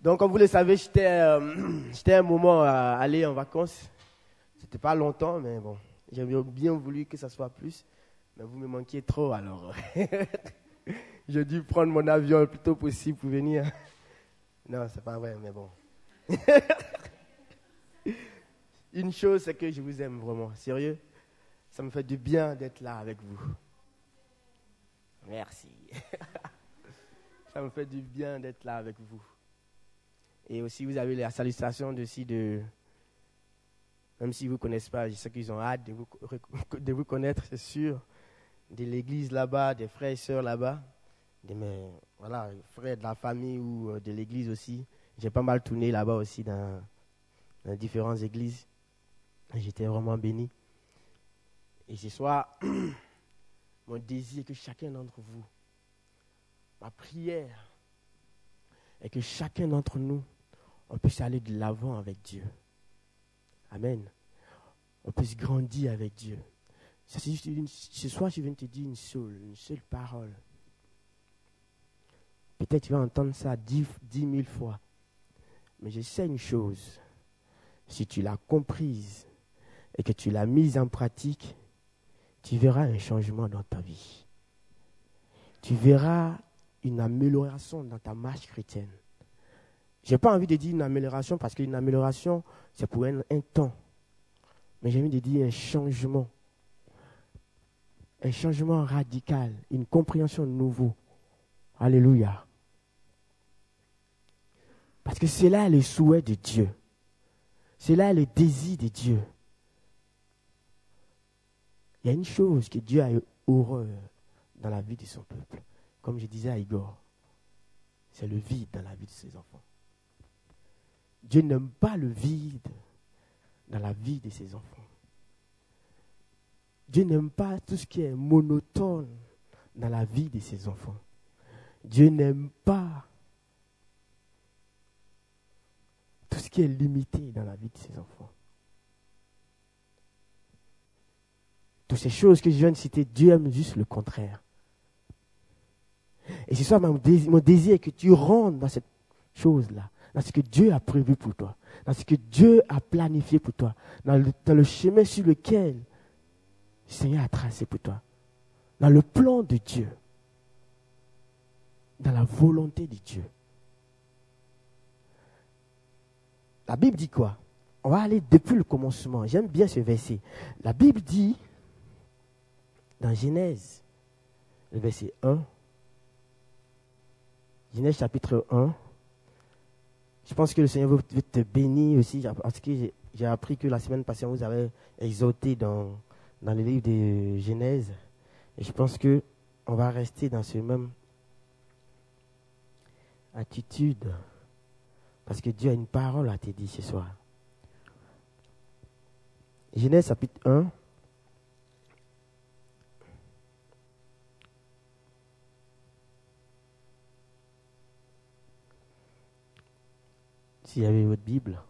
Donc, comme vous le savez, j'étais euh, un moment à aller en vacances. C'était pas longtemps, mais bon, j'aurais bien voulu que ça soit plus. Mais vous me manquiez trop, alors j'ai dû prendre mon avion le plus tôt possible pour venir. Non, c'est pas vrai, mais bon. Une chose, c'est que je vous aime vraiment. Sérieux, ça me fait du bien d'être là avec vous. Merci. ça me fait du bien d'être là avec vous. Et aussi, vous avez la salutation de, de même si vous ne connaissez pas, je sais qu'ils ont hâte de vous, de vous connaître, c'est sûr, de l'église là-bas, des frères et sœurs là-bas, de mes voilà, frères de la famille ou euh, de l'église aussi. J'ai pas mal tourné là-bas aussi dans, dans différentes églises. J'étais vraiment béni. Et ce soir, mon désir est que chacun d'entre vous, ma prière est que chacun d'entre nous, on puisse aller de l'avant avec Dieu. Amen. On puisse grandir avec Dieu. Ce soir, je viens te dire une seule, une seule parole. Peut-être tu vas entendre ça dix, dix mille fois. Mais je sais une chose. Si tu l'as comprise et que tu l'as mise en pratique, tu verras un changement dans ta vie. Tu verras une amélioration dans ta marche chrétienne. Je n'ai pas envie de dire une amélioration parce qu'une amélioration, c'est pour un, temps. Mais j'ai envie de dire un changement. Un changement radical, une compréhension nouveau. Alléluia. Parce que c'est là le souhait de Dieu. C'est là le désir de Dieu. Il y a une chose que Dieu a horreur dans la vie de son peuple. Comme je disais à Igor, c'est le vide dans la vie de ses enfants. Dieu n'aime pas le vide dans la vie de ses enfants. Dieu n'aime pas tout ce qui est monotone dans la vie de ses enfants. Dieu n'aime pas tout ce qui est limité dans la vie de ses enfants. Toutes ces choses que je viens de citer, Dieu aime juste le contraire. Et c'est ça mon désir, est que tu rentres dans cette chose-là dans ce que Dieu a prévu pour toi, dans ce que Dieu a planifié pour toi, dans le, chemin sur lequel le Seigneur a tracé pour toi, dans le plan de Dieu, dans la volonté de Dieu. La Bible dit quoi? On va aller depuis le commencement. J'aime bien ce verset. La Bible dit, dans Genèse, le verset 1, Genèse chapitre 1, je pense que le Seigneur veut te bénir aussi, parce que j'ai appris que la semaine passée, on vous avait exhorté dans, dans le livre de Genèse. Et je pense que on va rester dans ce même attitude. Parce que Dieu a une parole à te dire ce soir. Genèse chapitre 1. S'il y avait votre Bible,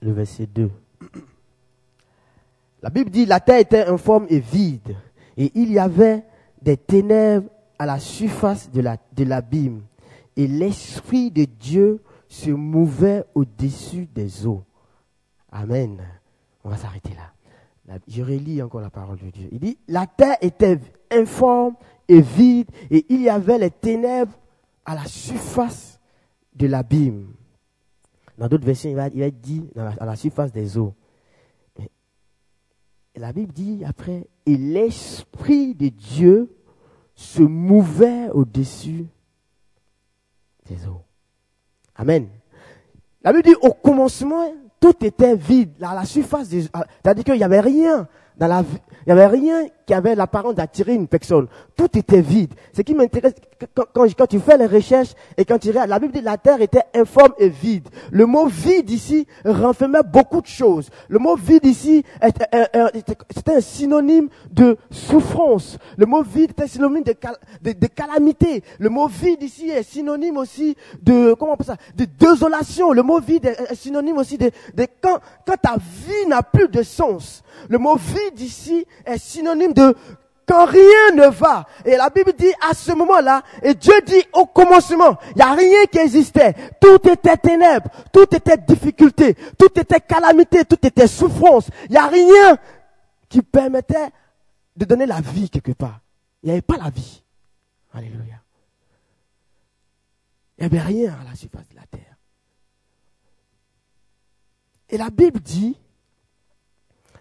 le verset 2. La Bible dit, la terre était informe et vide, et il y avait des ténèbres à la surface de l'abîme, et l'Esprit de Dieu se mouvait au-dessus des eaux. Amen. On va s'arrêter là. Je relis encore la parole de Dieu. Il dit, la terre était informe et vide, et il y avait les ténèbres la surface de l'abîme. Dans d'autres versions, il va, être dit à la surface des eaux. Et la Bible dit après, et l'Esprit de Dieu se mouvait au-dessus des eaux. Amen. La Bible dit au commencement, tout était vide, à la surface des eaux. C'est-à-dire qu'il n'y avait rien dans la vie. Il n'y avait rien qui avait l'apparence d'attirer une personne. Tout était vide. Ce qui m'intéresse, quand, tu fais les recherches et quand tu regardes, la Bible dit que la terre était informe et vide. Le mot vide ici renfermait beaucoup de choses. Le mot vide ici c'était un synonyme de souffrance. Le mot vide était synonyme de, de, calamité. Le mot vide ici est synonyme aussi de, comment on appelle ça, de désolation. Le mot vide est, synonyme aussi de, de quand, quand ta vie n'a plus de sens. Le mot vide ici est synonyme de quand rien ne va. Et la Bible dit à ce moment-là, et Dieu dit au commencement, il n'y a rien qui existait. Tout était ténèbres, tout était difficulté, tout était calamité, tout était souffrance. Il n'y a rien qui permettait de donner la vie quelque part. Il n'y avait pas la vie. Alléluia. Il n'y avait rien à la surface de la terre. Et la Bible dit,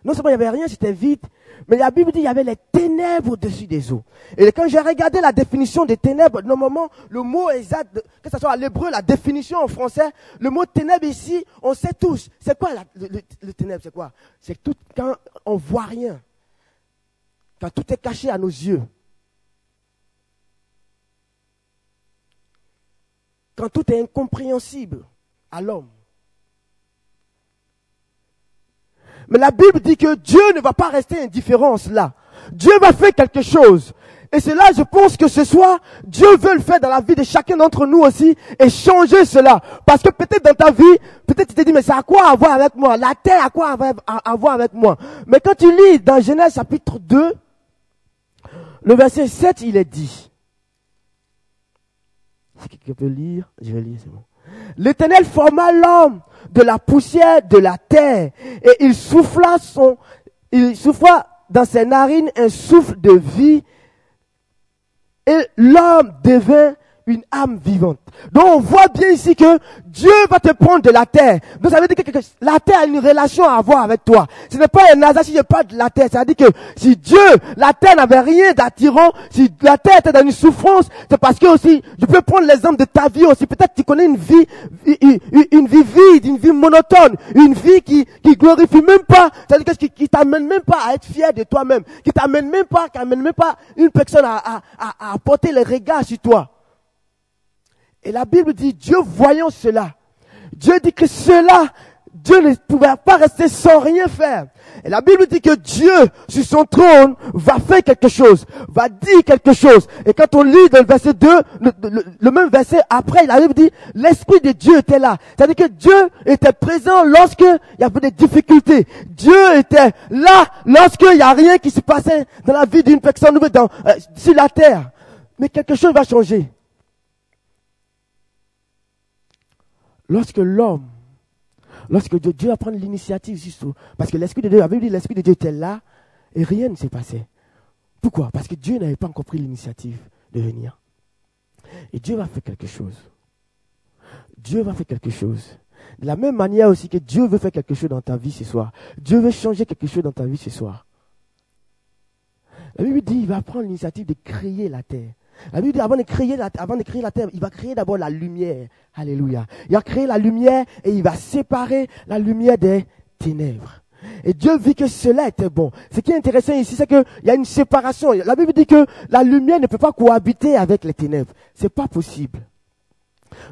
non seulement il n'y avait rien, c'était vide, mais la Bible dit qu'il y avait les ténèbres au-dessus des eaux. Et quand j'ai regardé la définition des ténèbres, normalement, le mot exact, que ce soit à l'hébreu, la définition en français, le mot ténèbres ici, on sait tous. C'est quoi le, ténèbre C'est quoi? C'est tout quand on voit rien. Quand tout est caché à nos yeux. Quand tout est incompréhensible à l'homme. Mais la Bible dit que Dieu ne va pas rester indifférent là. Dieu va faire quelque chose. Et c'est là, je pense que ce soir, Dieu veut le faire dans la vie de chacun d'entre nous aussi et changer cela. Parce que peut-être dans ta vie, peut-être tu te dis, mais ça a quoi à voir avec moi? La terre a quoi à voir avec moi? Mais quand tu lis dans Genèse chapitre 2, le verset 7, il est dit. Si quelqu'un peut lire, je vais lire, c'est bon. L'éternel forma l'homme de la poussière de la terre et il souffla son, il souffla dans ses narines un souffle de vie et l'homme devint une âme vivante. Donc on voit bien ici que Dieu va te prendre de la terre. Donc ça veut dire que la terre a une relation à avoir avec toi. Ce n'est pas un hasard si je parle de la terre. Ça veut dire que si Dieu, la terre n'avait rien d'attirant, si la terre était dans une souffrance, c'est parce que aussi, je peux prendre l'exemple de ta vie aussi. Peut-être que tu connais une vie, une, vie vide, une vie monotone, une vie qui, qui glorifie même pas, c'est-à-dire qui, qui t'amène même pas à être fier de toi-même, qui t'amène même pas, qui amène même pas une personne à, à, à, à porter le regard sur toi. Et la Bible dit, Dieu voyant cela, Dieu dit que cela, Dieu ne pouvait pas rester sans rien faire. Et la Bible dit que Dieu, sur son trône, va faire quelque chose, va dire quelque chose. Et quand on lit dans le verset 2, le, même verset après, la Bible dit, l'Esprit de Dieu était là. C'est-à-dire que Dieu était présent lorsque il y avait des difficultés. Dieu était là lorsqu'il n'y a rien qui se passait dans la vie d'une personne dans, euh, sur la terre. Mais quelque chose va changer. Lorsque l'homme, lorsque Dieu, va prendre l'initiative, parce que l'Esprit de Dieu, avait dit l'Esprit de Dieu était là, et rien ne s'est passé. Pourquoi? Parce que Dieu n'avait pas encore pris l'initiative de venir. Et Dieu va faire quelque chose. Dieu va faire quelque chose. De la même manière aussi que Dieu veut faire quelque chose dans ta vie ce soir. Dieu veut changer quelque chose dans ta vie ce soir. La Bible dit, il va prendre l'initiative de créer la terre. La Bible dit, avant de créer la, avant de créer la terre, il va créer d'abord la lumière. Alléluia. Il va créer la lumière et il va séparer la lumière des ténèbres. Et Dieu vit que cela était bon. Ce qui est intéressant ici, c'est qu'il y a une séparation. La Bible dit que la lumière ne peut pas cohabiter avec les ténèbres. C'est pas possible.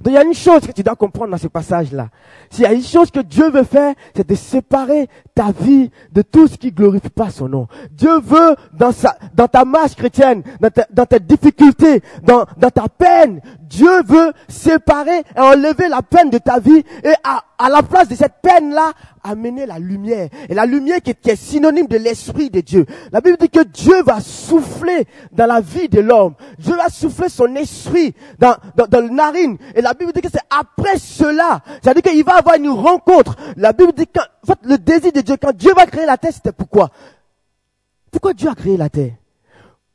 Donc il y a une chose que tu dois comprendre dans ce passage-là. S'il y a une chose que Dieu veut faire, c'est de séparer ta vie de tout ce qui glorifie pas son nom. Dieu veut, dans, sa, dans ta marche chrétienne, dans, dans tes difficultés, dans, dans ta peine, Dieu veut séparer et enlever la peine de ta vie et à, à la place de cette peine-là, amener la lumière. Et la lumière qui est, synonyme de l'Esprit de Dieu. La Bible dit que Dieu va souffler dans la vie de l'homme. Dieu va souffler son esprit dans, dans, le narine. Et la Bible dit que c'est après cela. C'est-à-dire qu'il va avoir une rencontre. La Bible dit que, fait, le désir de Dieu, quand Dieu va créer la terre, c'était pourquoi? Pourquoi Dieu a créé la terre?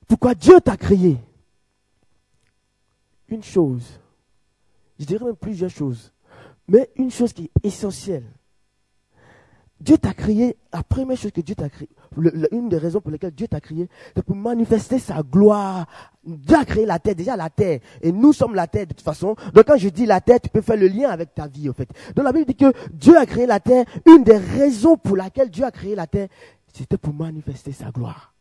Pourquoi Dieu t'a créé? Une chose. Je dirais même plusieurs choses. Mais une chose qui est essentielle. Dieu t'a créé, la première chose que Dieu t'a créé, une des raisons pour lesquelles Dieu t'a créé, c'est pour manifester sa gloire. Dieu a créé la terre, déjà la terre. Et nous sommes la terre de toute façon. Donc quand je dis la terre, tu peux faire le lien avec ta vie, en fait. Donc la Bible dit que Dieu a créé la terre. Une des raisons pour laquelle Dieu a créé la terre, c'était pour manifester sa gloire.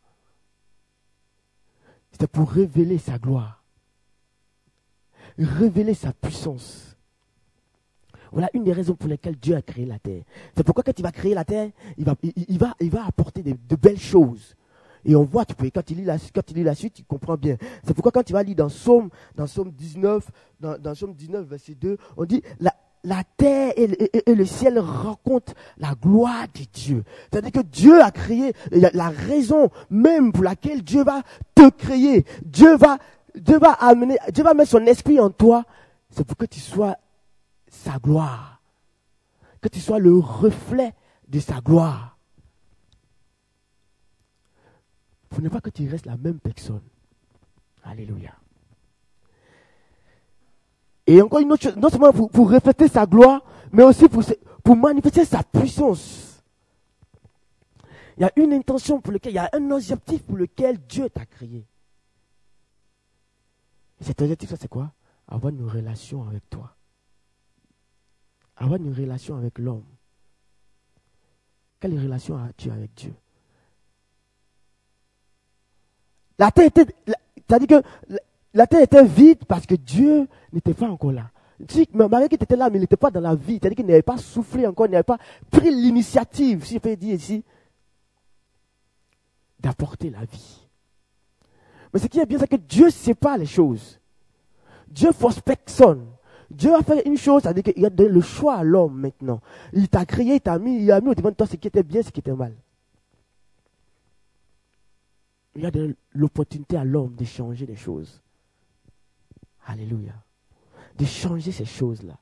C'était pour révéler sa gloire. Révéler sa puissance. Voilà une des raisons pour lesquelles Dieu a créé la terre. C'est pourquoi quand il va créer la terre, il va, il, va, il va apporter de, belles choses. Et on voit, tu peux, quand il lit la, quand il lit la suite, tu comprends bien. C'est pourquoi quand tu vas lire dans Somme, dans Somme 19, dans, dans Somme 19, verset 2, on dit, la, la terre et, le ciel racontent la gloire de Dieu. C'est-à-dire que Dieu a créé la raison même pour laquelle Dieu va te créer. Dieu va, Dieu va amener, Dieu va mettre son esprit en toi. C'est pour que tu sois sa gloire. Que tu sois le reflet de sa gloire. Pour ne pas que tu restes la même personne. Alléluia. Et encore une autre chose, non seulement pour, refléter sa gloire, mais aussi pour, manifester sa puissance. Il y a une intention pour laquelle, il y a un objectif pour lequel Dieu t'a créé. Et cet objectif, c'est quoi? Avoir une relation avec toi. Avoir une relation avec l'homme. Quelle relation as-tu avec Dieu? La terre était. C'est-à-dire que la terre était vide parce que Dieu n'était pas encore là. Marie qui était là, mais il n'était pas dans la vie. C'est-à-dire qu'il n'avait pas soufflé encore, il n'avait pas pris l'initiative, si je peux dire ici, d'apporter la vie. Mais ce qui est bien, c'est que Dieu sépare les choses. Dieu force personne. Dieu a fait une chose, c'est-à-dire qu'il a donné le choix à l'homme maintenant. Il t'a créé, il t'a mis, il a mis au devant de toi ce qui était bien, ce qui était mal. Il a donné l'opportunité à l'homme de changer les choses. Alléluia. De changer ces choses-là.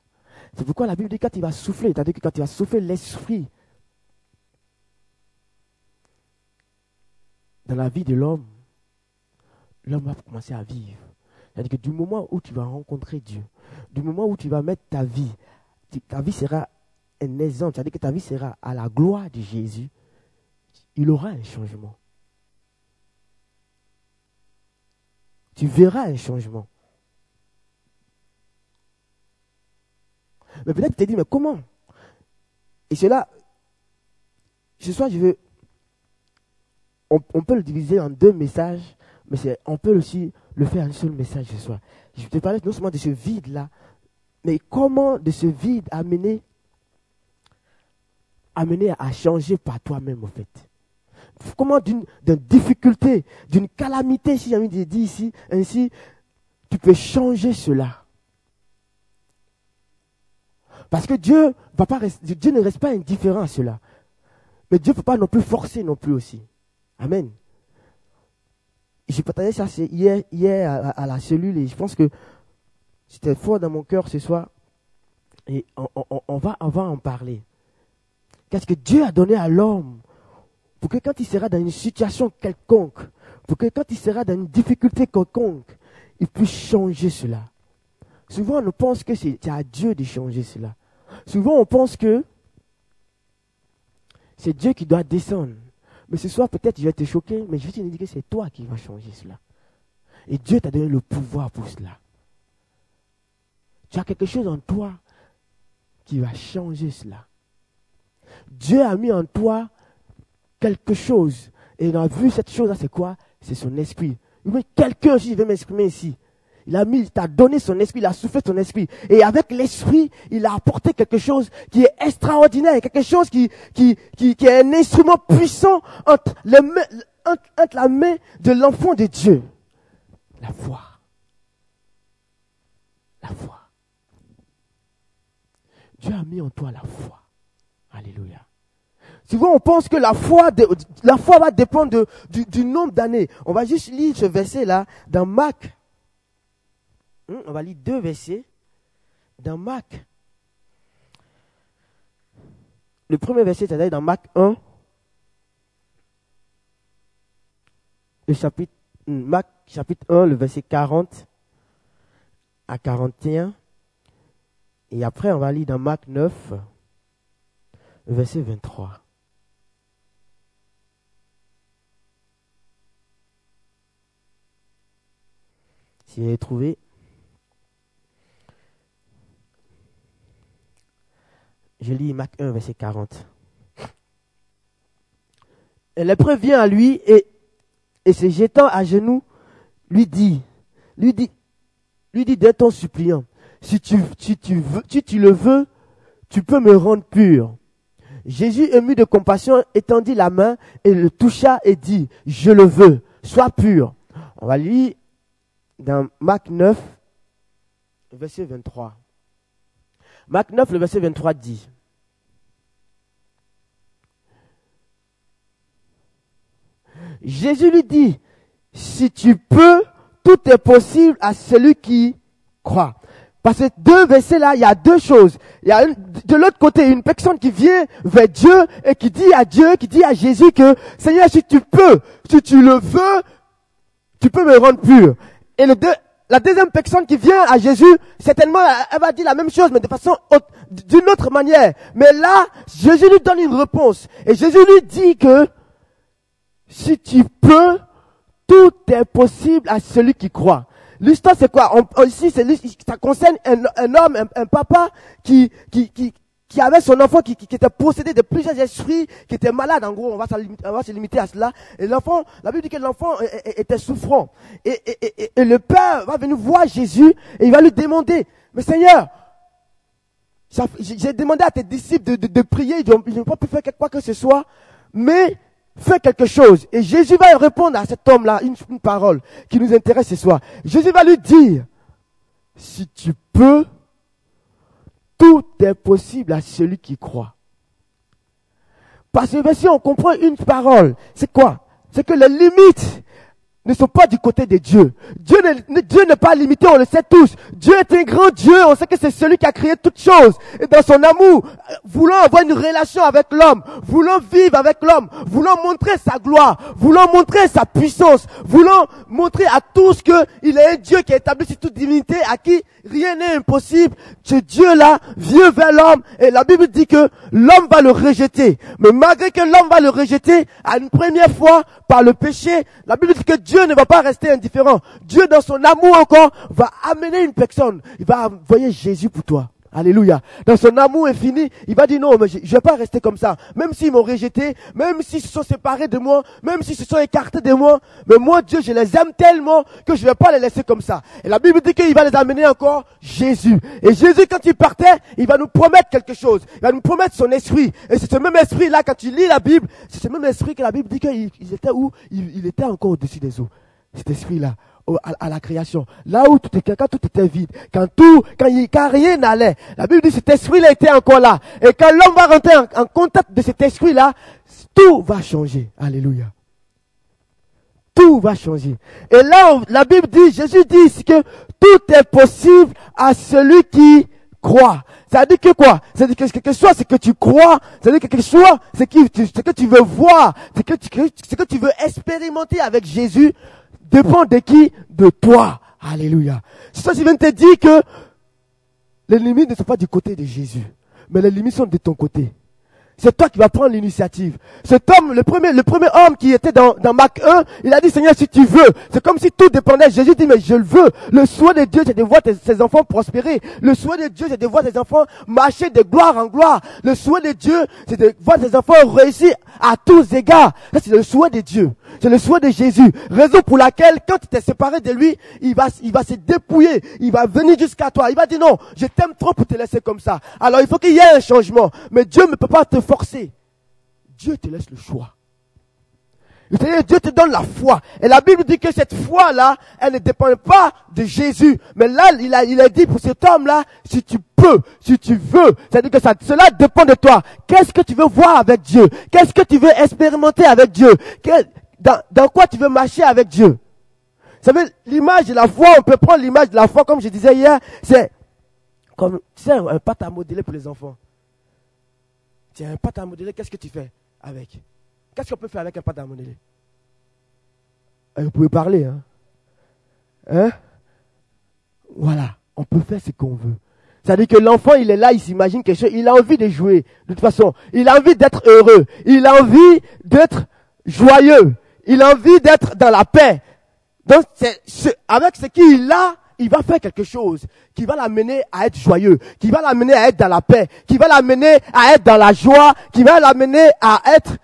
C'est pourquoi la Bible dit quand il va souffler, c'est-à-dire que quand il va souffler l'esprit dans la vie de l'homme, l'homme va commencer à vivre. C'est-à-dire que du moment où tu vas rencontrer Dieu, du moment où tu vas mettre ta vie, ta vie sera un exemple, c'est-à-dire que ta vie sera à la gloire de Jésus, il aura un changement. Tu verras un changement. Mais peut-être tu te dis, mais comment? Et cela, ce soir, je veux. On, peut le diviser en deux messages, mais on peut aussi le faire un seul message ce soir. Je te parler non seulement de ce vide-là, mais comment de ce vide amener, amener à changer par toi-même, en fait. Comment d'une difficulté, d'une calamité, si j'ai envie de dire ici, ainsi, tu peux changer cela. Parce que Dieu, va pas Dieu ne reste pas indifférent à cela. Mais Dieu ne peut pas non plus forcer non plus aussi. Amen. J'ai partagé ça hier, à, la cellule et je pense que c'était fort dans mon cœur ce soir. Et on, va, on va en parler. Qu'est-ce que Dieu a donné à l'homme pour que quand il sera dans une situation quelconque, pour que quand il sera dans une difficulté quelconque, il puisse changer cela? Souvent, on pense que c'est à Dieu de changer cela. Souvent, on pense que c'est Dieu qui doit descendre. Mais ce soir, peut-être, je vais te choquer, mais je vais te dire que c'est toi qui vas changer cela. Et Dieu t'a donné le pouvoir pour cela. Tu as quelque chose en toi qui va changer cela. Dieu a mis en toi quelque chose. Et on a vu cette chose-là, c'est quoi? C'est son esprit. Quelqu'un, si je vais m'exprimer ici, il a mis, il t'a donné son esprit, il a soufflé ton esprit. Et avec l'esprit, il a apporté quelque chose qui est extraordinaire, quelque chose qui, qui, qui, qui est un instrument puissant entre, entre, la main de l'enfant de Dieu. La foi. La foi. Dieu a mis en toi la foi. Alléluia. Souvent, on pense que la foi, la foi va dépendre du, du nombre d'années. On va juste lire ce verset-là dans Marc on va lire deux versets dans Marc. Le premier verset, c'est dans Marc 1, le chapitre, hmm, Marc chapitre 1, le verset 40 à 41. Et après, on va lire dans Marc 9, le verset 23. Si vous avez trouvé, Je lis Marc 1, verset 40. Et l'épreuve vient à lui et, et se jetant à genoux, lui dit, lui dit, lui dit d'un ton suppliant, si tu, tu, veux, si tu le veux, tu peux me rendre pur. Jésus, ému de compassion, étendit la main et le toucha et dit, je le veux, sois pur. On va lire dans Marc 9, verset 23. Marc 9, le verset 23 dit, Jésus lui dit, si tu peux, tout est possible à celui qui croit. Parce que deux versets là, il y a deux choses. Il y a de l'autre côté une personne qui vient vers Dieu et qui dit à Dieu, qui dit à Jésus que Seigneur, si tu peux, si tu le veux, tu peux me rendre pur. Et le deux, la deuxième personne qui vient à Jésus, certainement, elle va dire la même chose, mais de façon d'une autre manière. Mais là, Jésus lui donne une réponse. Et Jésus lui dit que si tu peux, tout est possible à celui qui croit. L'histoire, c'est quoi? Ici, c'est, ça concerne un, un homme, un, papa qui, qui, qui, qui avait son enfant qui, qui, était possédé de plusieurs esprits, qui était malade, en gros, on va, on va se limiter à cela. Et l'enfant, la Bible dit que l'enfant était souffrant. Et, et, et, le père va venir voir Jésus et il va lui demander, mais Seigneur, j'ai demandé à tes disciples de, de, de prier, ils n'ont pas pu faire quoi que ce soit, mais fais quelque chose. Et Jésus va répondre à cet homme-là une, parole qui nous intéresse ce soir. Jésus va lui dire, si tu peux, est possible à celui qui croit. Parce que si on comprend une parole, c'est quoi? C'est que les limites ne sont pas du côté de Dieu. Dieu n'est pas limité, on le sait tous. Dieu est un grand Dieu, on sait que c'est celui qui a créé toutes choses. Et dans son amour, voulant avoir une relation avec l'homme, voulant vivre avec l'homme, voulant montrer sa gloire, voulant montrer sa puissance, voulant montrer à tous qu'il est un Dieu qui a établi sur toute divinité, à qui rien n'est impossible. Ce Dieu-là vient vers l'homme et la Bible dit que l'homme va le rejeter. Mais malgré que l'homme va le rejeter à une première fois par le péché, la Bible dit que Dieu ne va pas rester indifférent. Dieu, dans son amour encore, va amener une personne. Il va envoyer Jésus pour toi. Alléluia. Dans son amour infini, il va dire non, mais je ne vais pas rester comme ça. Même s'ils m'ont rejeté, même s'ils se sont séparés de moi, même s'ils se sont écartés de moi, mais moi, Dieu, je les aime tellement que je ne vais pas les laisser comme ça. Et la Bible dit qu'il va les amener encore Jésus. Et Jésus, quand il partait, il va nous promettre quelque chose. Il va nous promettre son esprit. Et c'est ce même esprit-là, quand tu lis la Bible, c'est ce même esprit que la Bible dit qu'il était où? Il, il était encore au-dessus des eaux. Cet esprit-là à, la création. Là où tout était, quand tout était vide, quand tout, quand, il, quand rien n'allait, la Bible dit cet esprit-là était encore là. Et quand l'homme va rentrer en, contact de cet esprit-là, tout va changer. Alléluia. Tout va changer. Et là, la Bible dit, Jésus dit que tout est possible à celui qui croit. Ça dit que quoi? Ça dit que quelque chose, c'est que tu crois. Ça dit que quelque chose, c'est que, que tu veux voir. Que, ce que tu veux expérimenter avec Jésus dépend de qui De toi. Alléluia. C'est ça, je viens te dire que les limites ne sont pas du côté de Jésus, mais les limites sont de ton côté. C'est toi qui vas prendre l'initiative. Cet homme, le premier, le premier homme qui était dans, dans Marc 1, il a dit, Seigneur, si tu veux. C'est comme si tout dépendait. Jésus dit, mais je le veux. Le souhait de Dieu, c'est de voir ses enfants prospérer. Le souhait de Dieu, c'est de voir ses enfants marcher de gloire en gloire. Le souhait de Dieu, c'est de voir ses enfants réussir à tous égards. Ça, c'est le souhait de Dieu. C'est le souhait de Jésus. Raison pour laquelle, quand tu t'es séparé de lui, il va, il va se dépouiller. Il va venir jusqu'à toi. Il va dire non, je t'aime trop pour te laisser comme ça. Alors, il faut qu'il y ait un changement. Mais Dieu ne peut pas te forcer. Dieu te laisse le choix. Dieu te donne la foi. Et la Bible dit que cette foi-là, elle ne dépend pas de Jésus. Mais là, il a, il a dit pour cet homme-là, si tu peux, si tu veux, c'est-à-dire que ça, cela dépend de toi. Qu'est-ce que tu veux voir avec Dieu? Qu'est-ce que tu veux expérimenter avec Dieu? dans, dans quoi tu veux marcher avec Dieu? Vous savez, l'image de la foi, on peut prendre l'image de la foi, comme je disais hier, c'est comme, tu un, un pâte à modeler pour les enfants. Tu as un pâte à modeler, qu'est-ce que tu fais avec? Qu'est-ce qu'on peut faire avec un pâte à modeler? Eh, Vous pouvez parler, hein? Hein? Voilà, on peut faire ce qu'on veut. C'est-à-dire que l'enfant, il est là, il s'imagine quelque chose, il a envie de jouer. De toute façon, il a envie d'être heureux. Il a envie d'être joyeux. Il a envie d'être dans la paix. Donc, avec ce qu'il a, il va faire quelque chose qui va l'amener à être joyeux, qui va l'amener à être dans la paix, qui va l'amener à être dans la joie, qui va l'amener à être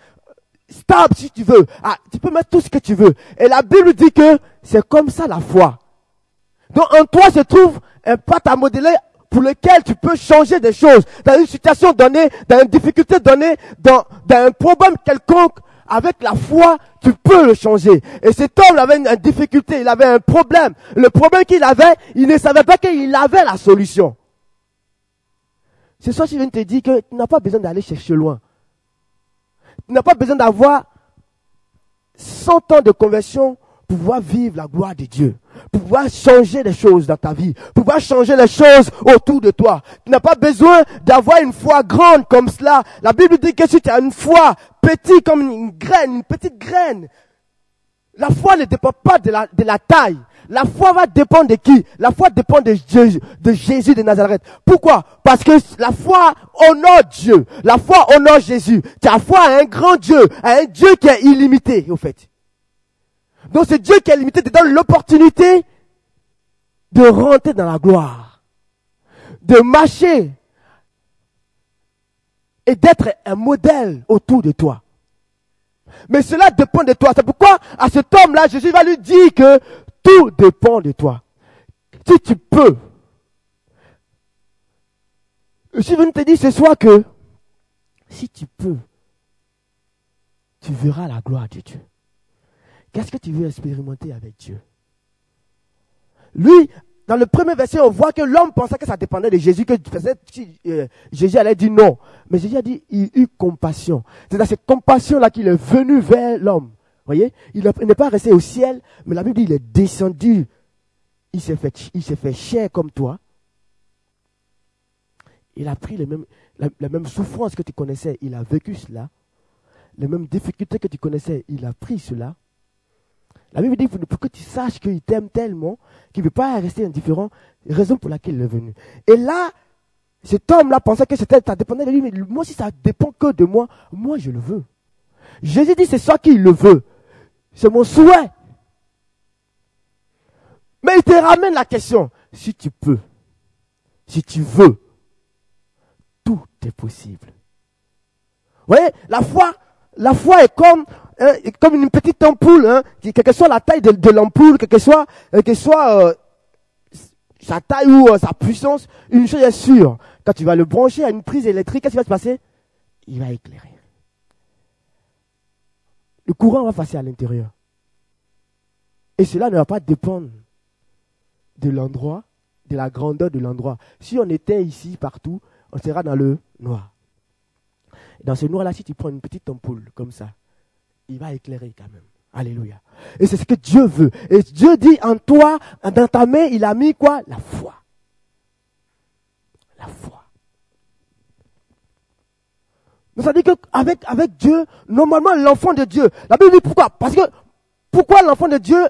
stable si tu veux. Ah, tu peux mettre tout ce que tu veux. Et la Bible dit que c'est comme ça la foi. Donc en toi se trouve un pâte à modeler pour lequel tu peux changer des choses. Dans une situation donnée, dans une difficulté donnée, dans, dans un problème quelconque, avec la foi, tu peux le changer. Et cet homme avait une, difficulté, il avait un problème. Le problème qu'il avait, il ne savait pas qu'il avait la solution. ce soir, je viens de te dire que tu n'as pas besoin d'aller chercher loin. Tu n'as pas besoin d'avoir 100 ans de conversion pour pouvoir vivre la gloire de Dieu, pouvoir changer les choses dans ta vie, pouvoir changer les choses autour de toi. Tu n'as pas besoin d'avoir une foi grande comme cela. La Bible dit que si tu as une foi petite comme une graine, une petite graine, la foi ne dépend pas de la, de la taille. La foi va dépendre de qui? La foi dépend de, Jésus de Jésus de Nazareth. Pourquoi? Parce que la foi honore Dieu. La foi honore Jésus. Tu as foi à un grand Dieu, à un Dieu qui est illimité, au fait. Donc ce Dieu qui est limité te donne l'opportunité de rentrer dans la gloire, de marcher et d'être un modèle autour de toi. Mais cela dépend de toi. C'est pourquoi à cet homme-là, Jésus va lui dire que tout dépend de toi. Si tu peux. Je suis venu te dire ce soir que si tu peux, tu verras la gloire de Dieu. Qu'est-ce que tu veux expérimenter avec Dieu? Lui, dans le premier verset, on voit que l'homme pensait que ça dépendait de Jésus, que euh, Jésus allait dire non. Mais Jésus a dit, il eut compassion. C'est dans cette compassion-là qu'il est venu vers l'homme. voyez? Il n'est pas resté au ciel, mais la Bible dit, il est descendu. Il s'est fait, il chair comme toi. Il a pris les mêmes, la même souffrance que tu connaissais, il a vécu cela. Les mêmes difficultés que tu connaissais, il a pris cela. La Bible dit pour que tu saches qu'il t'aime tellement qu'il ne veut pas rester indifférent, raison pour laquelle il est venu. Et là, cet homme-là pensait que c'était, ça dépendait de lui, mais moi, si ça dépend que de moi, moi, je le veux. Jésus dit, c'est ça qu'il le veut. C'est mon souhait. Mais il te ramène la question. Si tu peux, si tu veux, tout est possible. Vous voyez, la foi, la foi est comme Hein, comme une petite ampoule, hein, quelle que soit la taille de, l'ampoule, quelle que soit, euh, soit euh, sa taille ou euh, sa puissance, une chose est sûre. Quand tu vas le brancher à une prise électrique, qu'est-ce qui va se passer? Il va éclairer. Le courant va passer à l'intérieur. Et cela ne va pas dépendre de l'endroit, de la grandeur de l'endroit. Si on était ici partout, on sera dans le noir. Dans ce noir-là, si tu prends une petite ampoule comme ça, il va éclairer quand même. Alléluia. Et c'est ce que Dieu veut. Et Dieu dit en toi, dans ta main, il a mis quoi? La foi. La foi. Donc ça dit qu'avec avec Dieu, normalement l'enfant de Dieu, la Bible dit pourquoi? Parce que pourquoi l'enfant de Dieu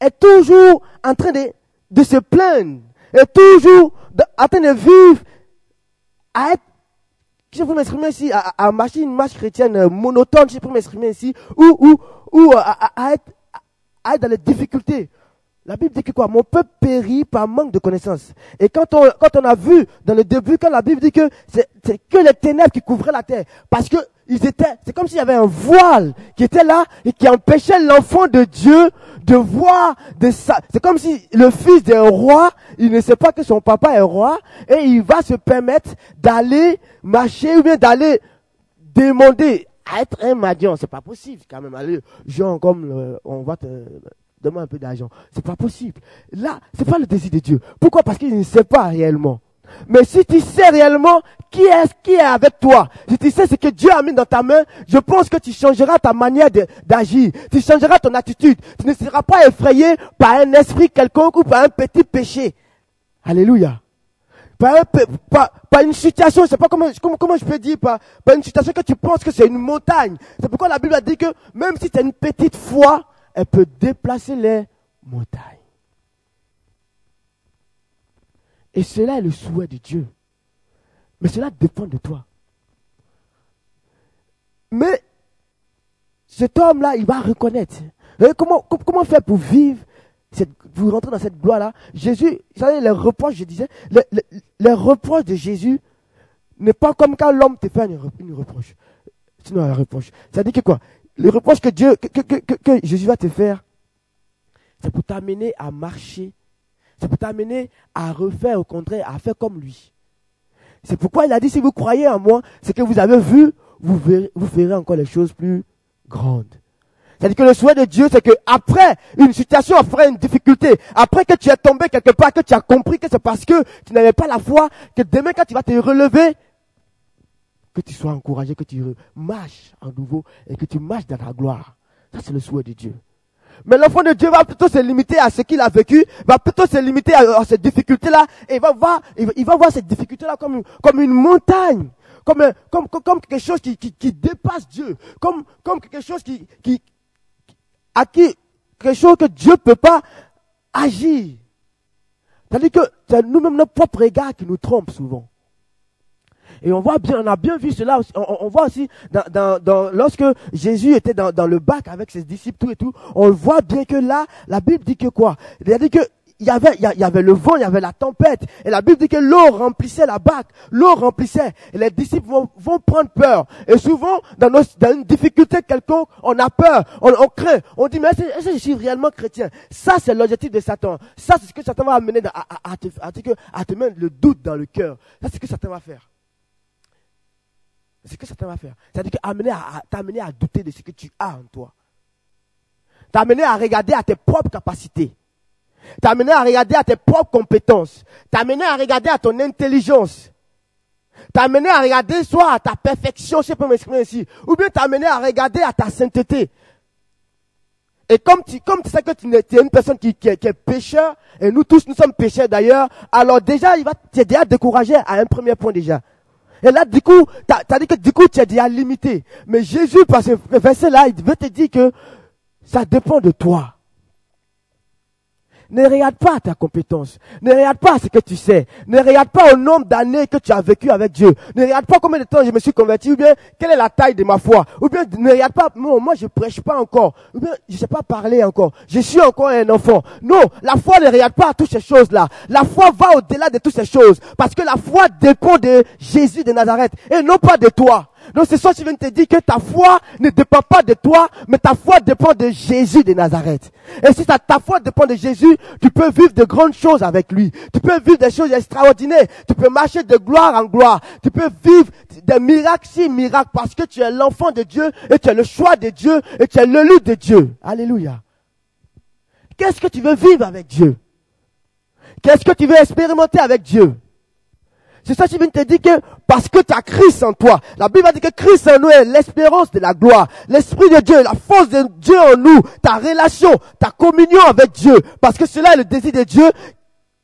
est toujours en train de, de se plaindre, est toujours en train de vivre à être je peux m'exprimer ici, à, à, marcher une marche chrétienne euh, monotone, je peux m'exprimer ici, ou, ou, ou euh, à, à, être, à être dans les difficultés. La Bible dit que quoi? Mon peuple périt par manque de connaissances. Et quand on, quand on a vu dans le début, quand la Bible dit que c'est que les ténèbres qui couvraient la terre, parce que ils étaient, c'est comme s'il y avait un voile qui était là et qui empêchait l'enfant de Dieu de voir de ça. C'est comme si le fils d'un roi, il ne sait pas que son papa est roi et il va se permettre d'aller marcher ou bien d'aller demander à être un madian. C'est pas possible quand même. Allez, genre comme euh, on va te demander un peu d'argent. C'est pas possible. Là, c'est pas le désir de Dieu. Pourquoi? Parce qu'il ne sait pas réellement. Mais si tu sais réellement qui est qui est avec toi, si tu sais ce que Dieu a mis dans ta main, je pense que tu changeras ta manière d'agir, tu changeras ton attitude. Tu ne seras pas effrayé par un esprit quelconque ou par un petit péché. Alléluia. Par, un, une situation, je sais pas comment, comment, je peux dire, par, une situation que tu penses que c'est une montagne. C'est pourquoi la Bible a dit que même si as une petite foi, elle peut déplacer les montagnes. Et cela est le souhait de Dieu. Mais cela dépend de toi. Mais cet homme-là, il va reconnaître. comment, comment faire pour vivre, cette, pour rentrer dans cette gloire-là? Jésus, vous savez, les reproches, je disais, les, reproches de Jésus n'est pas comme quand l'homme te fait une, reproche. Sinon, un reproche. Ça dit que quoi? Les reproches que Dieu, que Jésus va te faire, c'est pour t'amener à marcher c'est pour t'amener à refaire, au contraire, à faire comme lui. C'est pourquoi il a dit, si vous croyez en moi, ce que vous avez vu, vous, verrez, vous ferez encore les choses plus grandes. C'est-à-dire que le souhait de Dieu, c'est que après une situation, après une difficulté, après que tu es tombé quelque part, que tu as compris que c'est parce que tu n'avais pas la foi, que demain quand tu vas te relever, que tu sois encouragé, que tu marches en nouveau et que tu marches dans la gloire. Ça, c'est le souhait de Dieu. Mais l'enfant de Dieu va plutôt se limiter à ce qu'il a vécu, va plutôt se limiter à, ces difficultés-là, et va voir, il va voir ces difficultés-là comme, comme une montagne, comme, comme, comme, quelque chose qui, qui, qui, dépasse Dieu, comme, comme quelque chose qui, qui, à qui, quelque chose que Dieu peut pas agir. C'est-à-dire que c'est nous-mêmes notre propre regard qui nous trompe souvent. Et on voit bien, on a bien vu cela. Aussi, on, voit aussi dans, lorsque Jésus était dans, le bac avec ses disciples tout et tout, on voit bien que là, la Bible dit que quoi? Il a dit que il y avait, il y avait le vent, il y avait la tempête. Et la Bible dit que l'eau remplissait la bac, l'eau remplissait. Et les disciples vont, vont prendre peur. Et souvent, dans, nos, une difficulté quelconque, on a peur, on, on craint. On dit, mais est-ce que je suis réellement chrétien? Ça, c'est l'objectif de Satan. Ça, c'est ce que Satan va amener à, à, à, te, à te mettre le doute dans le cœur. Ça, c'est ce que Satan va faire. C'est ce que Satan va faire. C'est-à-dire t'amener à, à douter de ce que tu as en toi. T'amener à regarder à tes propres capacités. T'amener à regarder à tes propres compétences. T'amener à regarder à ton intelligence. T'amener à regarder soit à ta perfection, je peux m'exprimer ainsi, ou bien t'amener à regarder à ta sainteté. Et comme tu, comme tu sais que tu es une personne qui, qui, est, pécheur, et nous tous nous sommes pécheurs d'ailleurs, alors déjà, il va t'aider à décourager à un premier point déjà. Et là, du coup, tu as, dit que du coup, tu es déjà limité. Mais Jésus, par ce verset-là, il veut te dire que ça dépend de toi. Ne regarde pas ta compétence. Ne regarde pas ce que tu sais. Ne regarde pas au nombre d'années que tu as vécu avec Dieu. Ne regarde pas combien de temps je me suis converti ou bien quelle est la taille de ma foi. Ou bien ne regarde pas, non, moi je prêche pas encore. Ou bien je sais pas parler encore. Je suis encore un enfant. Non, la foi ne regarde pas à toutes ces choses-là. La foi va au-delà de toutes ces choses. Parce que la foi dépend de Jésus de Nazareth et non pas de toi. Donc c'est ça qui vient te dire que ta foi ne dépend pas de toi, mais ta foi dépend de Jésus de Nazareth. Et si ta, ta foi dépend de Jésus, tu peux vivre de grandes choses avec lui. Tu peux vivre des choses extraordinaires. Tu peux marcher de gloire en gloire. Tu peux vivre des miracles si miracles parce que tu es l'enfant de Dieu et tu es le choix de Dieu et tu es l'élu de Dieu. Alléluia. Qu'est-ce que tu veux vivre avec Dieu? Qu'est-ce que tu veux expérimenter avec Dieu? C'est ça vient te dire que parce que tu as Christ en toi. La Bible dit que Christ en nous est l'espérance de la gloire. L'Esprit de Dieu, la force de Dieu en nous, ta relation, ta communion avec Dieu. Parce que cela est le désir de Dieu.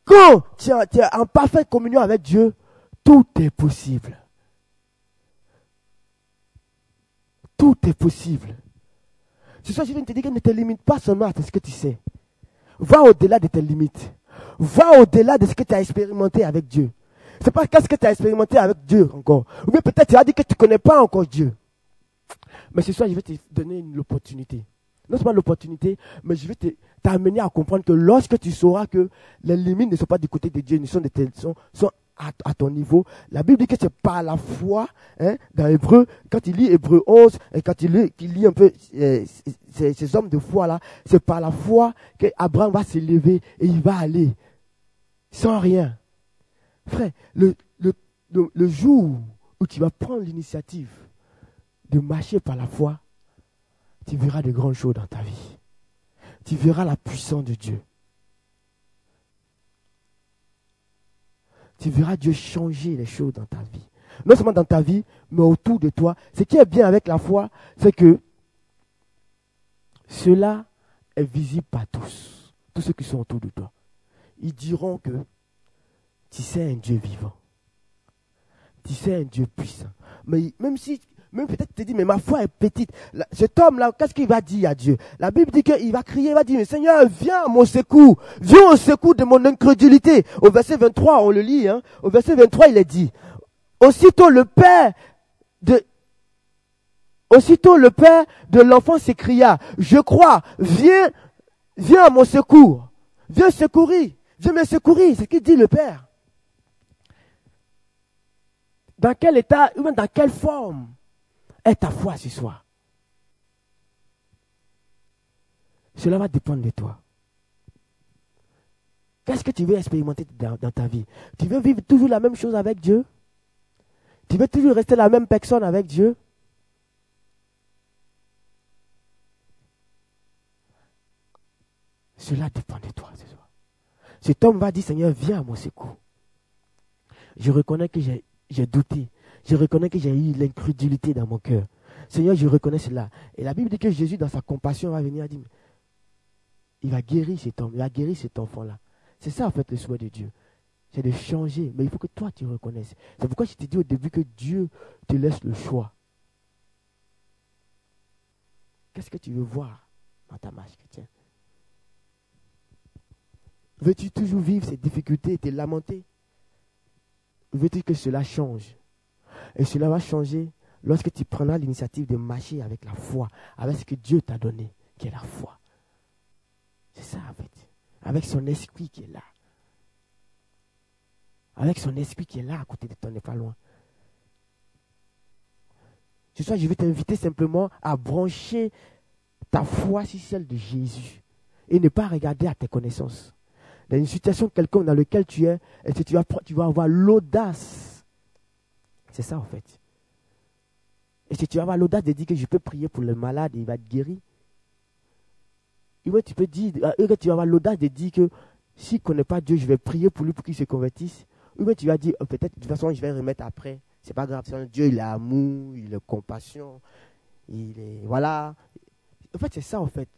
Quand tu es, en parfaite communion avec Dieu, tout est possible. Tout est possible. C'est ça viens te dire que ne te limite pas seulement à ce que tu sais. Va au-delà de tes limites. Va au-delà de ce que tu as expérimenté avec Dieu. C'est pas qu'est-ce que tu as expérimenté avec Dieu encore. Ou bien peut-être tu as dit que tu ne connais pas encore Dieu. Mais ce soir, je vais te donner une opportunité. Non seulement l'opportunité, mais je vais t'amener à comprendre que lorsque tu sauras que les limites ne sont pas du côté de Dieu, ne sont, de sont, sont à, ton niveau. La Bible dit que c'est par la foi, hein, dans Hébreu, quand il lit Hébreu 11, et quand il lit, un peu euh, ces, ces, hommes de foi là, c'est par la foi qu'Abraham va se lever et il va aller sans rien. Frère, le, jour où tu vas prendre l'initiative de marcher par la foi, tu verras de grandes choses dans ta vie. Tu verras la puissance de Dieu. Tu verras Dieu changer les choses dans ta vie. Non seulement dans ta vie, mais autour de toi. Ce qui est bien avec la foi, c'est que cela est visible par tous. Tous ceux qui sont autour de toi. Ils diront que tu sais un Dieu vivant. Tu sais un Dieu puissant. Mais même si, même peut-être tu te dis, mais ma foi est petite. cet homme-là, qu'est-ce qu'il va dire à Dieu? La Bible dit qu'il va crier, il va dire, mais Seigneur, viens à mon secours. Viens au secours de mon incrédulité. Au verset 23, on le lit, hein. Au verset 23, il est dit, aussitôt le Père de, aussitôt le Père de l'enfant s'écria, je crois, viens, viens à mon secours. Viens secourir. Viens me secourir. C'est ce qu'il dit le Père dans quel état, ou dans quelle forme est ta foi ce soir. Cela va dépendre de toi. Qu'est-ce que tu veux expérimenter dans, dans, ta vie? Tu veux vivre toujours la même chose avec Dieu? Tu veux toujours rester la même personne avec Dieu? Cela dépend de toi ce soir. Cet homme va dire, Seigneur, viens à mon secours. Je reconnais que j'ai douté. Je reconnais que j'ai eu l'incrédulité dans mon cœur. Seigneur, je reconnais cela. Et la Bible dit que Jésus, dans sa compassion, va venir dire, il va guérir cet homme, il va guérir cet enfant-là. C'est ça, en fait, le souhait de Dieu. C'est de changer. Mais il faut que toi, tu reconnaisses. C'est pourquoi je t'ai dit au début que Dieu te laisse le choix. Qu'est-ce que tu veux voir dans ta marche chrétienne? Veux-tu toujours vivre ces difficultés et te lamenter? Veux-tu que cela change Et cela va changer lorsque tu prendras l'initiative de marcher avec la foi, avec ce que Dieu t'a donné, qui est la foi. C'est ça, en fait. Avec son esprit qui est là. Avec son esprit qui est là à côté de toi, n'est pas loin. Ce soir, je vais t'inviter simplement à brancher ta foi sur celle de Jésus et ne pas regarder à tes connaissances. Dans une situation quelconque dans laquelle tu es, tu vas, tu vas avoir l'audace? C'est ça, en fait. Et si tu vas avoir l'audace de dire que je peux prier pour le malade et il va être guéri. Et tu peux dire, euh, tu vas avoir l'audace de dire que s'il ne connaît pas Dieu, je vais prier pour lui pour qu'il se convertisse. Ou tu vas dire, oh, peut-être, de toute façon, je vais remettre après. C'est pas grave. Dieu, il est amour, il est compassion. Il est, voilà. En fait, c'est ça, en fait.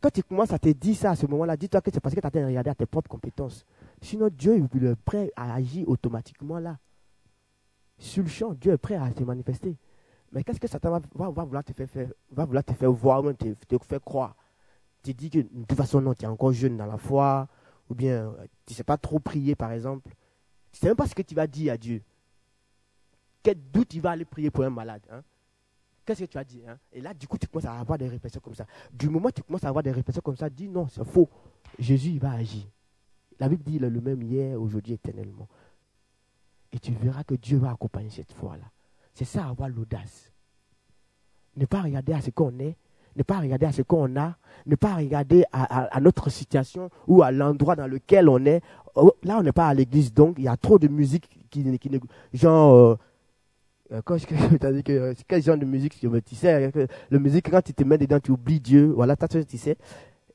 Quand tu commences à te dire ça à ce moment-là, dis-toi que c'est parce que tu as regardé à tes propres compétences. Sinon, Dieu est prêt à agir automatiquement là sur le champ, Dieu est prêt à se manifester. Mais qu'est-ce que Satan va, vouloir te faire, va vouloir te faire voir, ou te, faire croire? Tu dis que de toute façon, non, tu es encore jeune dans la foi, ou bien tu ne sais pas trop prier, par exemple. Tu ne sais même pas ce que tu vas dire à Dieu. Quel doute tu vas aller prier pour un malade hein? Qu'est-ce que tu as dit hein? Et là, du coup, tu commences à avoir des réflexions comme ça. Du moment où tu commences à avoir des réflexions comme ça, dis non, c'est faux. Jésus, il va agir. La Bible dit, il est le même hier, aujourd'hui, éternellement. Et tu verras que Dieu va accompagner cette foi-là. C'est ça, avoir l'audace. Ne pas regarder à ce qu'on est, ne pas regarder à ce qu'on a, ne pas regarder à, notre situation ou à l'endroit dans lequel on est. Oh, là, on n'est pas à l'église, donc il y a trop de musique qui, qui genre, euh, euh quand je, que euh, quel genre de musique tu sais, le musique quand tu te mets dedans, tu oublies Dieu, voilà, tu sais.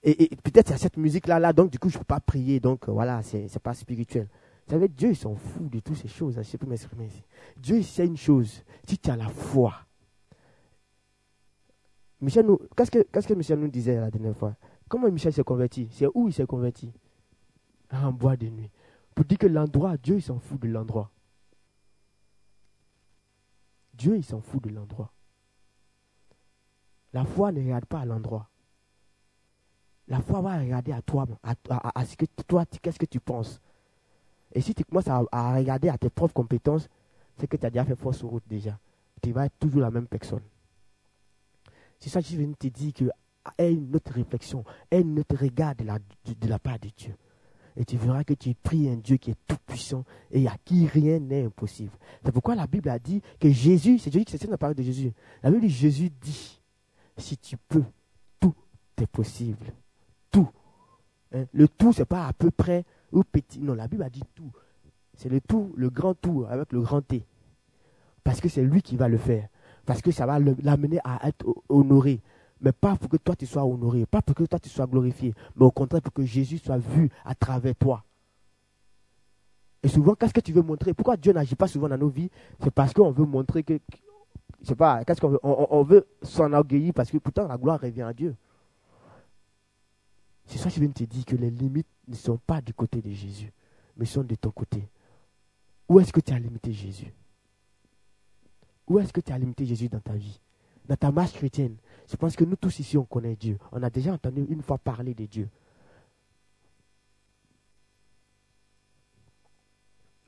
Et, peut-être a cette musique là, là, donc du coup je peux pas prier, donc voilà, c'est pas spirituel. Vous savez, Dieu, il s'en fout de toutes ces choses. Hein, je peux m'exprimer ici. Dieu, il sait une chose. Si tu as la foi. Michel nous, qu'est-ce que, qu'est-ce que Michel nous disait la dernière fois? Comment Michel s'est converti? C'est où il s'est converti? En bois de nuit. Pour dire que l'endroit, Dieu, il s'en fout de l'endroit. Dieu, il s'en fout de l'endroit. La foi ne regarde pas à l'endroit. La foi va regarder à toi, à, ce que toi, qu'est-ce que tu penses. Et si tu commences à, regarder à tes propres compétences, c'est que tu as déjà fait fausse route déjà. Tu vas être toujours la même personne. C'est ça que je viens de te dire que aie une autre réflexion, aie une autre regard de, la part de Dieu. Et tu verras que tu pries un Dieu qui est tout puissant et à qui rien n'est impossible. C'est pourquoi la Bible a dit que Jésus, c'est Jésus qui s'est parole de Jésus. La Bible dit Jésus dit, si tu peux, tout est possible. Tout. Hein? Le tout, ce n'est pas à peu près ou petit. Non, la Bible a dit tout. C'est le tout, le grand tout avec le grand T. Parce que c'est lui qui va le faire. Parce que ça va l'amener à être honoré. Mais pas pour que toi tu sois honoré, pas pour que toi tu sois glorifié, mais au contraire pour que Jésus soit vu à travers toi. Et souvent, qu'est-ce que tu veux montrer? Pourquoi Dieu n'agit pas souvent dans nos vies? C'est parce qu'on veut montrer que, je sais pas, qu'est-ce qu'on veut? On, on veut s'enorgueillir parce que pourtant la gloire revient à Dieu. C'est ça que je viens de te dire que les limites ne sont pas du côté de Jésus, mais sont de ton côté. Où est-ce que tu as limité Jésus? Où est-ce que tu as limité Jésus dans ta vie? Dans ta marche chrétienne? Je pense que nous tous ici, on connaît Dieu. On a déjà entendu une fois parler de Dieu.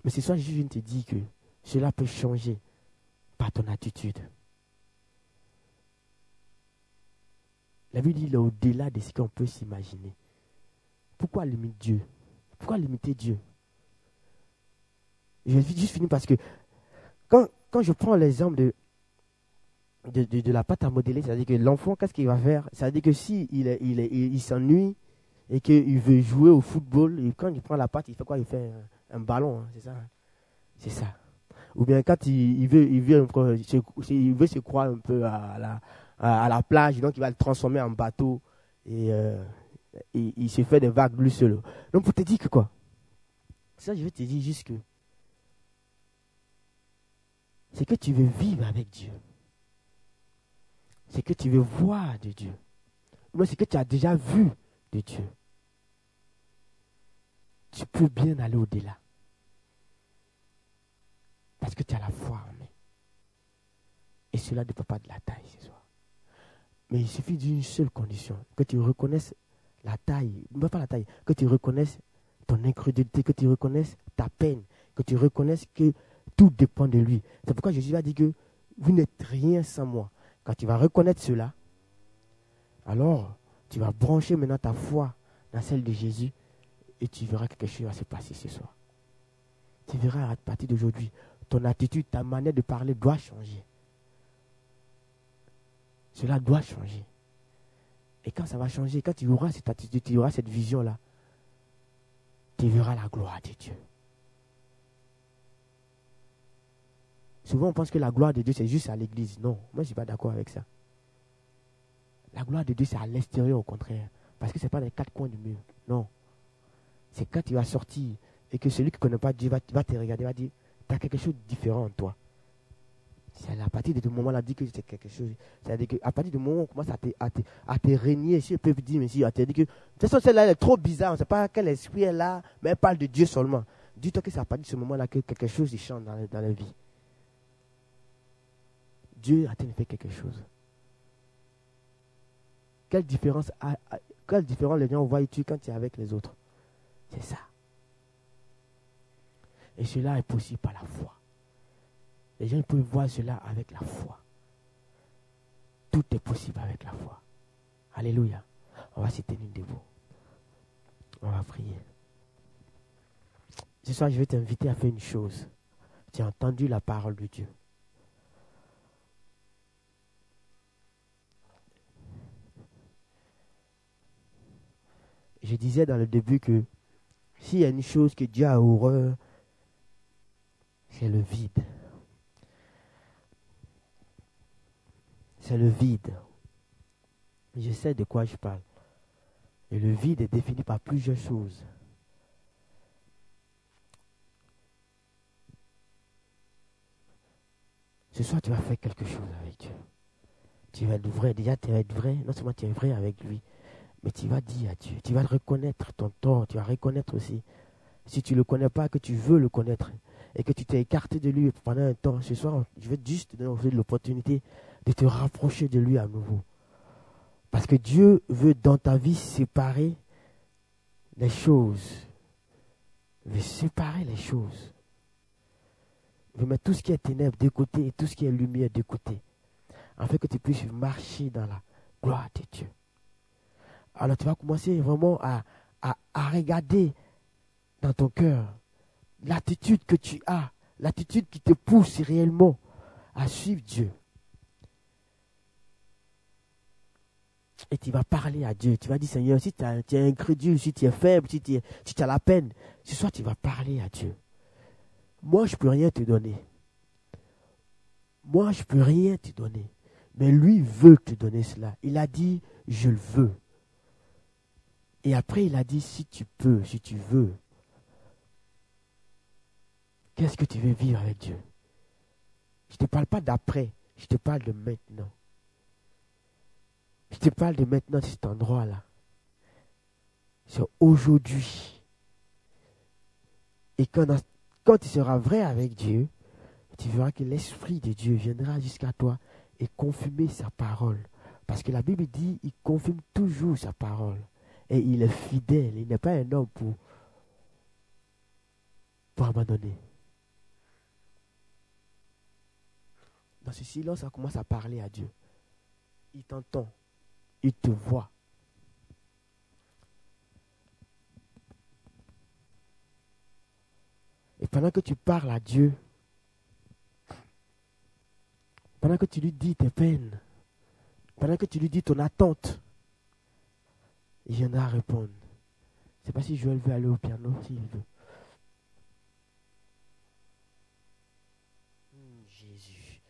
Mais ça que je viens te dire que cela peut changer par ton attitude. La Bible dit, il est au-delà de ce qu'on peut s'imaginer. Pourquoi limiter Dieu? Pourquoi limiter Dieu? Je vais juste finir parce que quand, quand je prends l'exemple de, de, la pâte à modeler, c'est-à-dire que l'enfant, qu'est-ce qu'il va faire? C'est-à-dire que s'il il, il, il s'ennuie et qu'il veut jouer au football, quand il prend la pâte, il fait quoi? Il fait un, ballon, hein, c'est ça? C'est ça. Ou bien quand il, veut, il, veut, il veut se croire un peu à la, à, la plage, donc il va le transformer en bateau. Et euh, il, se fait des vagues lui seul. Donc pour te dire que quoi? Ça, je vais te dire juste que c'est que tu veux vivre avec Dieu. C'est que tu veux voir de Dieu. Mais c'est que tu as déjà vu de Dieu. Tu peux bien aller au-delà. Parce que tu as la foi en main. Et cela ne peut pas de la taille ce soir. Mais il suffit d'une seule condition, que tu reconnaisses la taille, pas la taille, que tu reconnaisses ton incrédulité, que tu reconnaisses ta peine, que tu reconnaisses que tout dépend de lui. C'est pourquoi Jésus a dit que vous n'êtes rien sans moi. Quand tu vas reconnaître cela, alors tu vas brancher maintenant ta foi dans celle de Jésus et tu verras que quelque chose va se passer ce soir. Tu verras à partir d'aujourd'hui, ton attitude, ta manière de parler doit changer. Cela doit changer. Et quand ça va changer, quand tu auras cette attitude, tu auras cette vision-là, tu verras la gloire de Dieu. Souvent, on pense que la gloire de Dieu, c'est juste à l'église. Non, moi, je ne suis pas d'accord avec ça. La gloire de Dieu, c'est à l'extérieur, au contraire. Parce que ce n'est pas les quatre coins du mur. Non. C'est quand tu vas sortir et que celui qui ne connaît pas Dieu va, te regarder, va dire, tu as quelque chose de différent en toi. C'est à partir de ce moment-là, dit que c'est quelque chose. C'est-à-dire qu'à partir du moment où on commence à te, régner, si je peux dire, mais si, à te dire que, de toute façon, celle-là, elle est trop bizarre, on ne sait pas quel esprit est là, mais elle parle de Dieu seulement. Dis-toi que c'est à partir de ce moment-là que quelque chose change dans la vie. Dieu a-t-il fait quelque chose? Quelle différence, les gens voient-tu quand tu es avec les autres? C'est ça. Et cela est possible par la foi. Les gens peuvent voir cela avec la foi. Tout est possible avec la foi. Alléluia. On va se tenir debout. On va prier. Ce soir, je vais t'inviter à faire une chose. Tu as entendu la parole de Dieu. Je disais dans le début que s'il y a une chose que Dieu a horreur, c'est le vide. c'est le vide. Je sais de quoi je parle. Et le vide est défini par plusieurs choses. Ce soir, tu vas faire quelque chose avec Dieu. Tu vas être vrai. Déjà, tu vas être vrai. Non seulement tu es vrai avec lui, mais tu vas dire à Dieu. Tu vas reconnaître ton tort. Tu vas reconnaître aussi. Si tu ne le connais pas, que tu veux le connaître et que tu t'es écarté de lui pendant un temps, ce soir, je vais juste te donner l'opportunité de te rapprocher de lui à nouveau. Parce que Dieu veut dans ta vie séparer les choses. Il veut séparer les choses. Il veut mettre tout ce qui est ténèbres de côté et tout ce qui est lumière de côté. Afin que tu puisses marcher dans la gloire de Dieu. Alors tu vas commencer vraiment à, à, à regarder dans ton cœur l'attitude que tu as, l'attitude qui te pousse réellement à suivre Dieu. Et tu vas parler à Dieu. Tu vas dire, Seigneur, si tu es incrédule, si tu es faible, si tu, si as la peine, ce soir tu vas parler à Dieu. Moi, je ne peux rien te donner. Moi, je ne peux rien te donner. Mais lui veut te donner cela. Il a dit, je le veux. Et après, il a dit, si tu peux, si tu veux, qu'est-ce que tu veux vivre avec Dieu? Je ne te parle pas d'après, je te parle de maintenant. Je te parle de maintenant cet endroit-là. C'est aujourd'hui. Et quand, quand tu seras vrai avec Dieu, tu verras que l'Esprit de Dieu viendra jusqu'à toi et confirmer sa parole. Parce que la Bible dit, il confirme toujours sa parole. Et il est fidèle. Il n'est pas un homme pour, abandonner. Dans ce silence, ça commence à parler à Dieu. Il t'entend il te voit. Et pendant que tu parles à Dieu, pendant que tu lui dis tes peines, pendant que tu lui dis ton attente, il viendra répondre. Je ne sais pas si Joël veut aller au piano, s'il veut. Hmm, Jésus.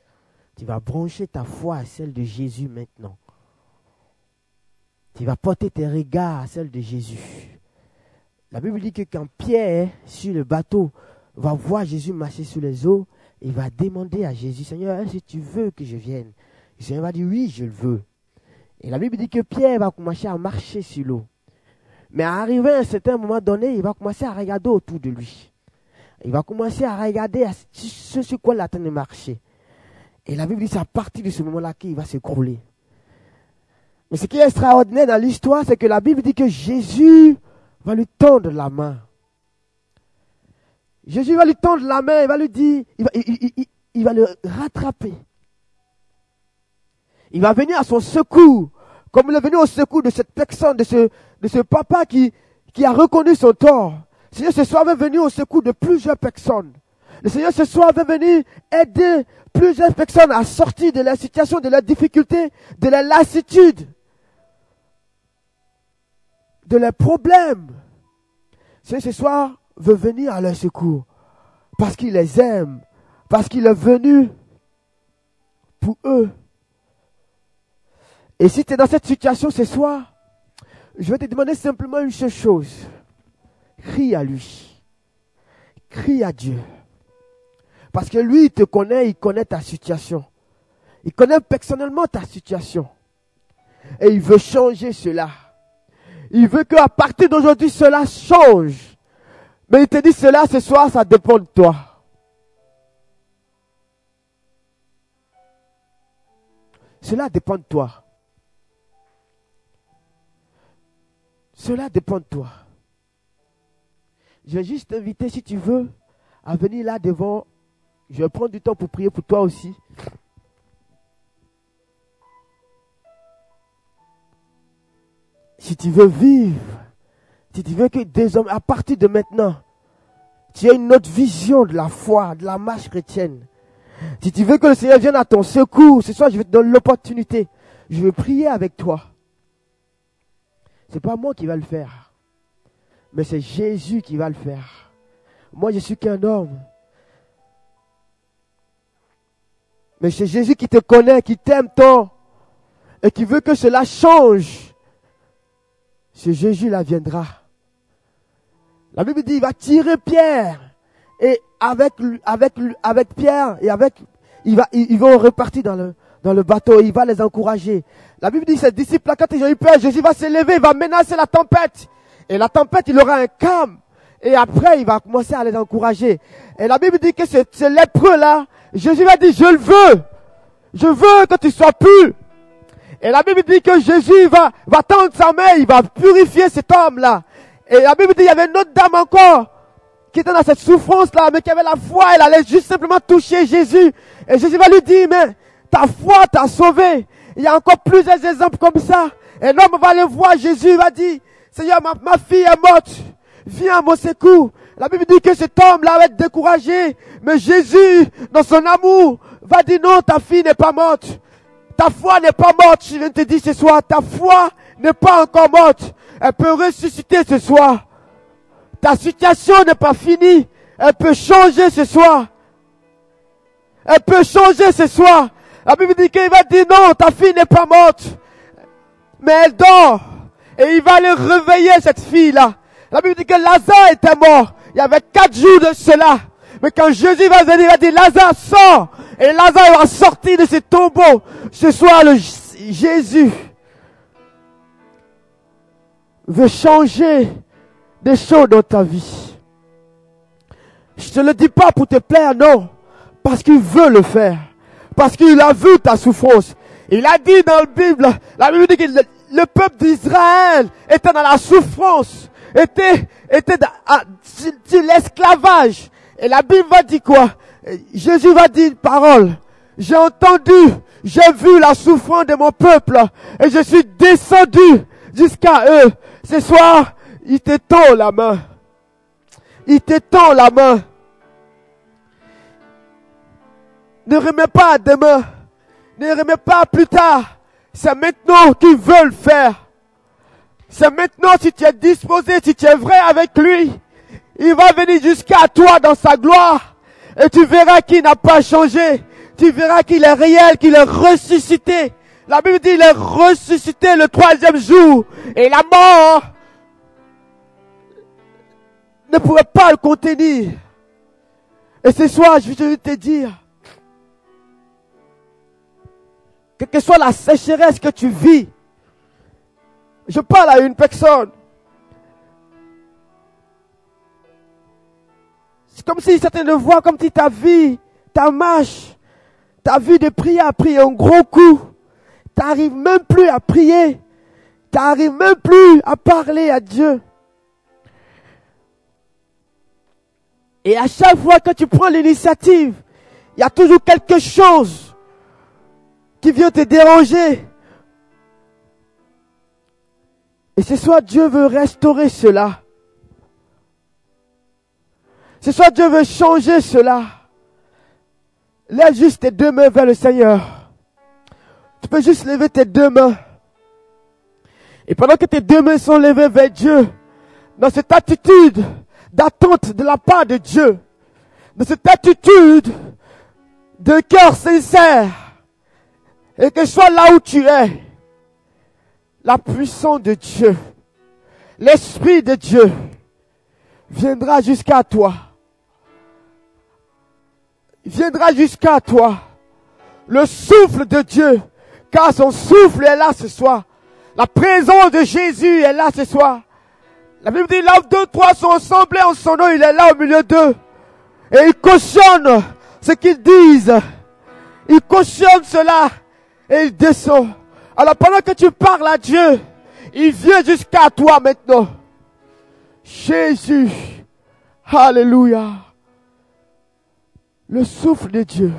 Tu vas brancher ta foi à celle de Jésus maintenant. Tu vas porter tes regards à celle de Jésus. La Bible dit que quand Pierre, sur le bateau, va voir Jésus marcher sur les eaux, il va demander à Jésus, Seigneur, est-ce que tu veux que je vienne? Le Seigneur va dire, oui, je le veux. Et la Bible dit que Pierre va commencer à marcher sur l'eau. Mais arrivé à un certain moment donné, il va commencer à regarder autour de lui. Il va commencer à regarder ce sur quoi il attend de marcher. Et la Bible dit, c'est à partir de ce moment-là qu'il va s'écrouler. Mais ce qui est extraordinaire dans l'histoire, c'est que la Bible dit que Jésus va lui tendre la main. Jésus va lui tendre la main, il va lui dire, il, va le rattraper. Il va venir à son secours, comme il est venu au secours de cette personne, de ce, de ce papa qui, qui a reconnu son tort. Le Seigneur ce soir va venir au secours de plusieurs personnes. Le Seigneur ce soir va venir aider plusieurs personnes à sortir de la situation, de la difficulté, de la lassitude, de leurs problèmes. C'est ce soir veut venir à leur secours parce qu'il les aime, parce qu'il est venu pour eux. Et si tu es dans cette situation ce soir, je vais te demander simplement une seule chose. Crie à lui. Crie à Dieu. Parce que lui, il te connaît, il connaît ta situation. Il connaît personnellement ta situation. Et il veut changer cela. Il veut qu'à partir d'aujourd'hui, cela change. Mais il te dit cela ce soir, ça dépend de toi. Cela dépend de toi. Cela dépend de toi. Je vais juste t'inviter, si tu veux, à venir là devant. Je vais prendre du temps pour prier pour toi aussi. Si tu veux vivre, si tu veux que des hommes, à partir de maintenant, tu aies une autre vision de la foi, de la marche chrétienne. Si tu veux que le Seigneur vienne à ton secours, ce soir je vais te donner l'opportunité. Je vais prier avec toi. C'est pas moi qui va le faire. Mais c'est Jésus qui va le faire. Moi, je suis qu'un homme. Mais c'est Jésus qui te connaît, qui t'aime tant et qui veut que cela change. Ce Jésus-là viendra. La Bible dit, il va tirer Pierre. Et avec, avec, avec Pierre et avec, il va, ils vont repartir dans le, dans le bateau. Il va les encourager. La Bible dit, ses disciples, quand ils ont eu peur, Jésus va se lever, il va menacer la tempête. Et la tempête, il aura un calme. Et après, il va commencer à les encourager. Et la Bible dit que ce, ce lépreux-là, Jésus va dire, je le veux. Je veux que tu sois pur. Et la Bible dit que Jésus va, va tendre sa main, il va purifier cet homme-là. Et la Bible dit, il y avait une autre dame encore, qui était dans cette souffrance-là, mais qui avait la foi, elle allait juste simplement toucher Jésus. Et Jésus va lui dire, mais ta foi t'a sauvé. Il y a encore plusieurs exemples comme ça. Un homme va aller voir Jésus, va dire, Seigneur, ma, ma fille est morte. Viens à mon secours. La Bible dit que cet homme-là va être découragé. Mais Jésus, dans son amour, va dire non, ta fille n'est pas morte. Ta foi n'est pas morte. Je viens te dire ce soir, ta foi n'est pas encore morte. Elle peut ressusciter ce soir. Ta situation n'est pas finie. Elle peut changer ce soir. Elle peut changer ce soir. La Bible dit qu'il va dire non, ta fille n'est pas morte. Mais elle dort. Et il va aller réveiller cette fille-là. La Bible dit que Lazare était mort. Il y avait quatre jours de cela. Mais quand Jésus va venir, il va dire Lazare sort. Et Lazare va sortir de ce tombeau. Ce soir, le Jésus veut changer des choses dans ta vie. Je te le dis pas pour te plaire, non. Parce qu'il veut le faire. Parce qu'il a vu ta souffrance. Il a dit dans la Bible, la Bible dit que le, peuple d'Israël était dans la souffrance, était, était dans, l'esclavage. Et la Bible va dire quoi? Jésus va dire une parole. J'ai entendu, j'ai vu la souffrance de mon peuple et je suis descendu jusqu'à eux. Ce soir, il te tend la main. Il te tend la main. Ne remets pas demain. Ne remets pas plus tard. C'est maintenant qu'il veut le faire. C'est maintenant si tu es disposé, si tu es vrai avec lui. Il va venir jusqu'à toi dans sa gloire. Et tu verras qu'il n'a pas changé. Tu verras qu'il est réel, qu'il est ressuscité. La Bible dit, il est ressuscité le troisième jour. Et la mort ne pouvait pas le contenir. Et ce soir, je veux te dire, quelle que soit la sécheresse que tu vis, je parle à une personne. C'est comme si certains le voient, comme si ta vie, ta marche, ta vie de prière a pris un gros coup. Tu n'arrives même plus à prier. Tu n'arrives même plus à parler à Dieu. Et à chaque fois que tu prends l'initiative, il y a toujours quelque chose qui vient te déranger. Et ce soir, Dieu veut restaurer cela. Ce soir, Dieu veut changer cela. Lève juste tes deux mains vers le Seigneur. Tu peux juste lever tes deux mains. Et pendant que tes deux mains sont levées vers Dieu, dans cette attitude d'attente de la part de Dieu, dans cette attitude de cœur sincère, et que soit là où tu es, la puissance de Dieu, l'Esprit de Dieu viendra jusqu'à toi. Viendra jusqu'à toi. Le souffle de Dieu, car son souffle est là ce soir. La présence de Jésus est là ce soir. La Bible dit, là où deux, trois sont assemblés en son nom, il est là au milieu d'eux. Et il cautionne ce qu'ils disent. Il cautionne cela et il descend. Alors pendant que tu parles à Dieu, il vient jusqu'à toi maintenant. Jésus. Alléluia. Le souffle de Dieu.